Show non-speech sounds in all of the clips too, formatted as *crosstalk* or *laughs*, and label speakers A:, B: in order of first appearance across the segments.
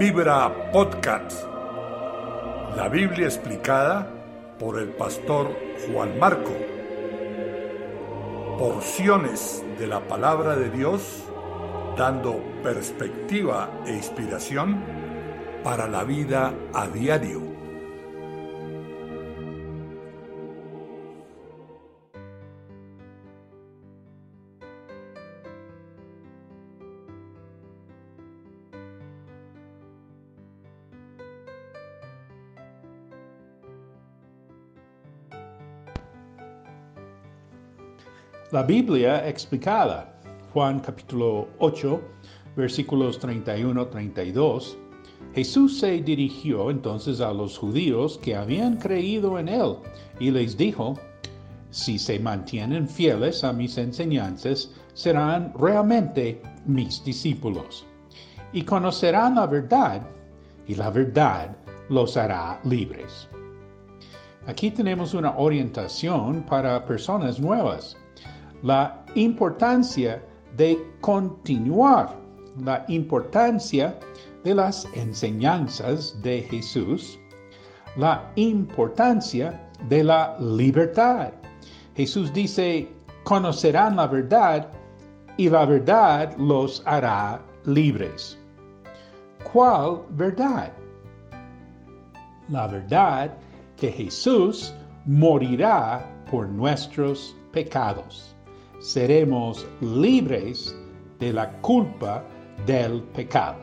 A: Vibra Podcast. La Biblia explicada por el pastor Juan Marco. Porciones de la palabra de Dios dando perspectiva e inspiración para la vida a diario.
B: La Biblia explicada, Juan capítulo 8, versículos 31-32. Jesús se dirigió entonces a los judíos que habían creído en él y les dijo, si se mantienen fieles a mis enseñanzas, serán realmente mis discípulos y conocerán la verdad y la verdad los hará libres. Aquí tenemos una orientación para personas nuevas la importancia de continuar, la importancia de las enseñanzas de Jesús, la importancia de la libertad. Jesús dice, conocerán la verdad y la verdad los hará libres. ¿Cuál verdad? La verdad que Jesús morirá por nuestros pecados seremos libres de la culpa del pecado.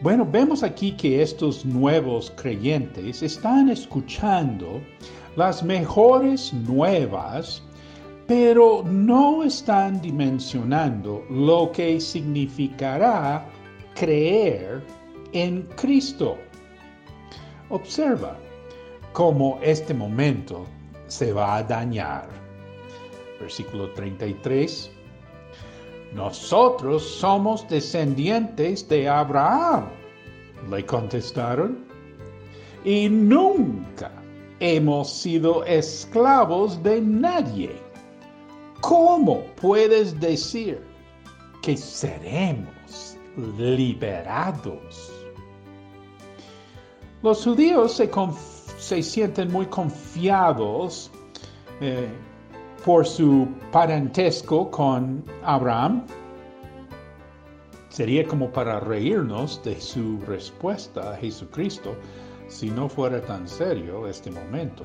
B: Bueno, vemos aquí que estos nuevos creyentes están escuchando las mejores nuevas, pero no están dimensionando lo que significará creer en Cristo. Observa cómo este momento se va a dañar versículo 33. Nosotros somos descendientes de Abraham, le contestaron, y nunca hemos sido esclavos de nadie. ¿Cómo puedes decir que seremos liberados? Los judíos se, se sienten muy confiados eh, por su parentesco con Abraham, sería como para reírnos de su respuesta a Jesucristo si no fuera tan serio este momento.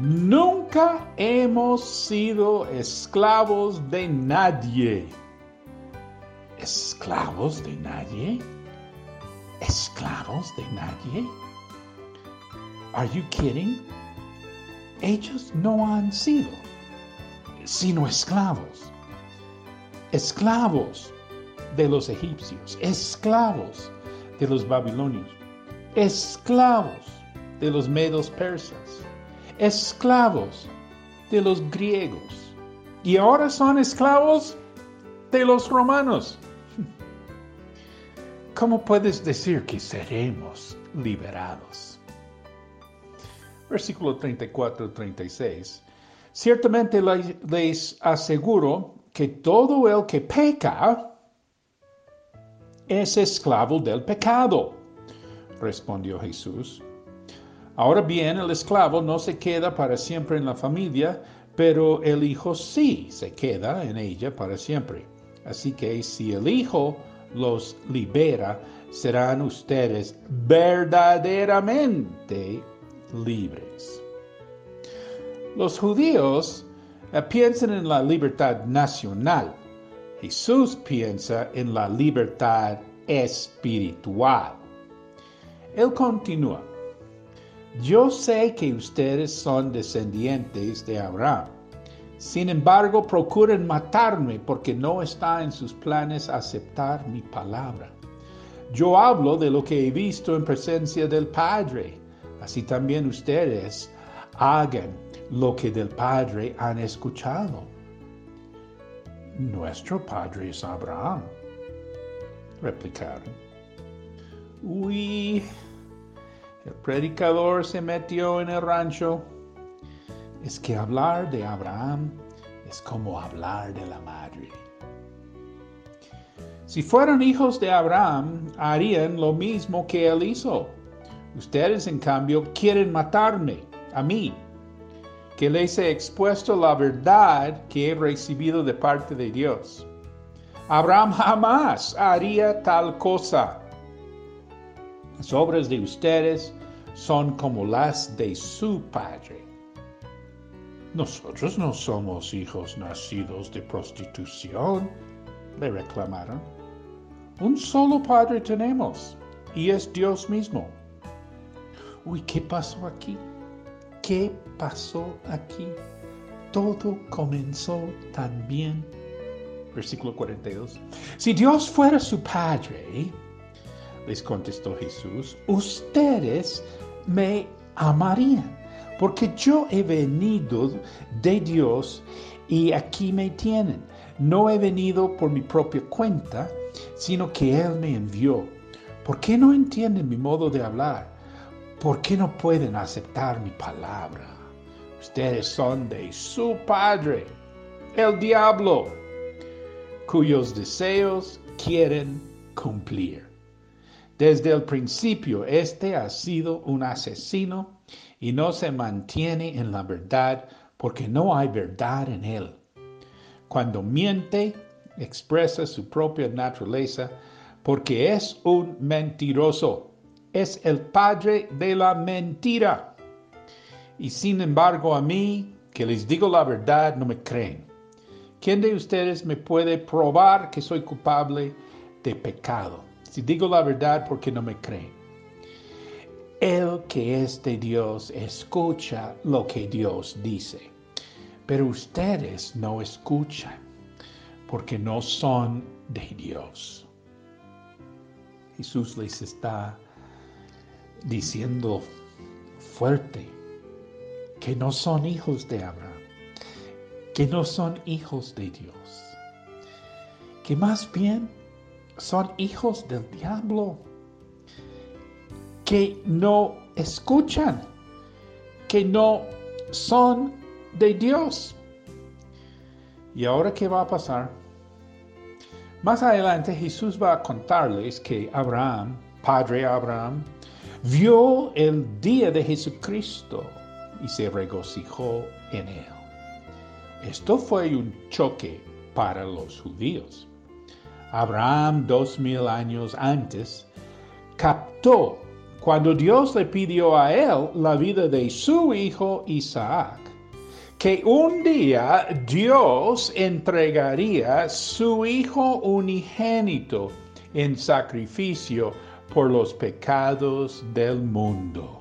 B: Nunca hemos sido esclavos de nadie. ¿Esclavos de nadie? ¿Esclavos de nadie? Are you kidding? Ellos no han sido sino esclavos. Esclavos de los egipcios, esclavos de los babilonios, esclavos de los medos persas, esclavos de los griegos y ahora son esclavos de los romanos. *laughs* ¿Cómo puedes decir que seremos liberados? Versículo 34-36 Ciertamente les aseguro que todo el que peca es esclavo del pecado, respondió Jesús. Ahora bien, el esclavo no se queda para siempre en la familia, pero el hijo sí se queda en ella para siempre. Así que si el hijo los libera, serán ustedes verdaderamente libres. Los judíos eh, piensan en la libertad nacional. Jesús piensa en la libertad espiritual. Él continúa. Yo sé que ustedes son descendientes de Abraham. Sin embargo, procuren matarme porque no está en sus planes aceptar mi palabra. Yo hablo de lo que he visto en presencia del Padre. Así también ustedes hagan lo que del Padre han escuchado. Nuestro Padre es Abraham, replicaron. Uy, el predicador se metió en el rancho. Es que hablar de Abraham es como hablar de la madre. Si fueran hijos de Abraham, harían lo mismo que él hizo. Ustedes, en cambio, quieren matarme, a mí, que les he expuesto la verdad que he recibido de parte de Dios. Abraham jamás haría tal cosa. Las obras de ustedes son como las de su padre. Nosotros no somos hijos nacidos de prostitución, le reclamaron. Un solo padre tenemos, y es Dios mismo. Uy, ¿qué pasó aquí? ¿Qué pasó aquí? Todo comenzó tan bien. Versículo 42. Si Dios fuera su Padre, les contestó Jesús, ustedes me amarían, porque yo he venido de Dios y aquí me tienen. No he venido por mi propia cuenta, sino que Él me envió. ¿Por qué no entienden mi modo de hablar? ¿Por qué no pueden aceptar mi palabra? Ustedes son de su padre, el diablo, cuyos deseos quieren cumplir. Desde el principio, este ha sido un asesino y no se mantiene en la verdad porque no hay verdad en él. Cuando miente, expresa su propia naturaleza porque es un mentiroso es el padre de la mentira. Y sin embargo a mí, que les digo la verdad, no me creen. ¿Quién de ustedes me puede probar que soy culpable de pecado? Si digo la verdad, porque no me creen? El que es de Dios escucha lo que Dios dice, pero ustedes no escuchan porque no son de Dios. Jesús les está diciendo fuerte que no son hijos de Abraham, que no son hijos de Dios, que más bien son hijos del diablo, que no escuchan, que no son de Dios. ¿Y ahora qué va a pasar? Más adelante Jesús va a contarles que Abraham, padre Abraham, vio el día de Jesucristo y se regocijó en él. Esto fue un choque para los judíos. Abraham, dos mil años antes, captó cuando Dios le pidió a él la vida de su hijo Isaac, que un día Dios entregaría su hijo unigénito en sacrificio por los pecados del mundo.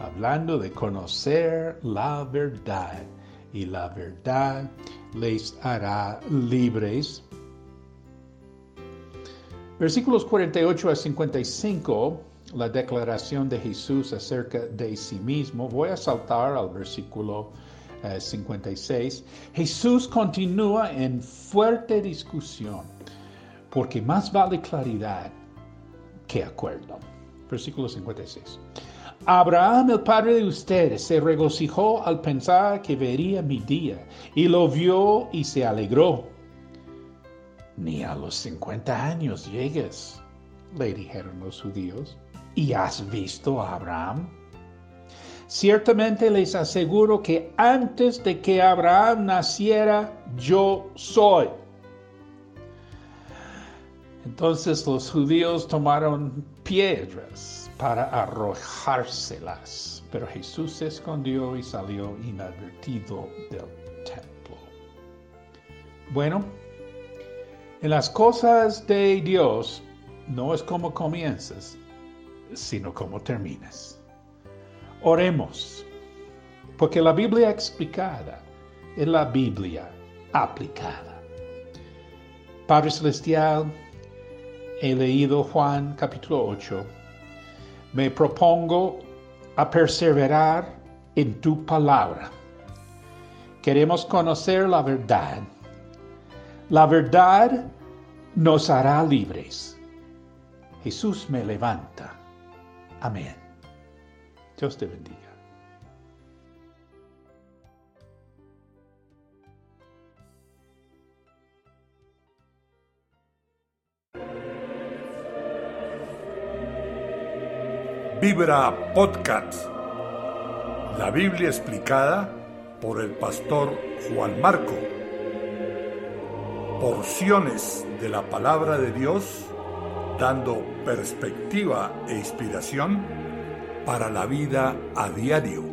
B: Hablando de conocer la verdad y la verdad les hará libres. Versículos 48 a 55, la declaración de Jesús acerca de sí mismo. Voy a saltar al versículo 56. Eh, Jesús continúa en fuerte discusión, porque más vale claridad qué acuerdo. Versículo 56. Abraham, el padre de ustedes, se regocijó al pensar que vería mi día, y lo vio y se alegró. Ni a los 50 años llegues, le dijeron los judíos. ¿Y has visto a Abraham? Ciertamente les aseguro que antes de que Abraham naciera, yo soy. Entonces los judíos tomaron piedras para arrojárselas, pero Jesús se escondió y salió inadvertido del templo. Bueno, en las cosas de Dios no es como comienzas, sino como terminas. Oremos, porque la Biblia explicada es la Biblia aplicada. Padre Celestial, he leído Juan capítulo 8, me propongo a perseverar en tu palabra. Queremos conocer la verdad. La verdad nos hará libres. Jesús me levanta. Amén. Dios te bendiga.
A: Vibra Podcast. La Biblia explicada por el pastor Juan Marco. Porciones de la palabra de Dios dando perspectiva e inspiración para la vida a diario.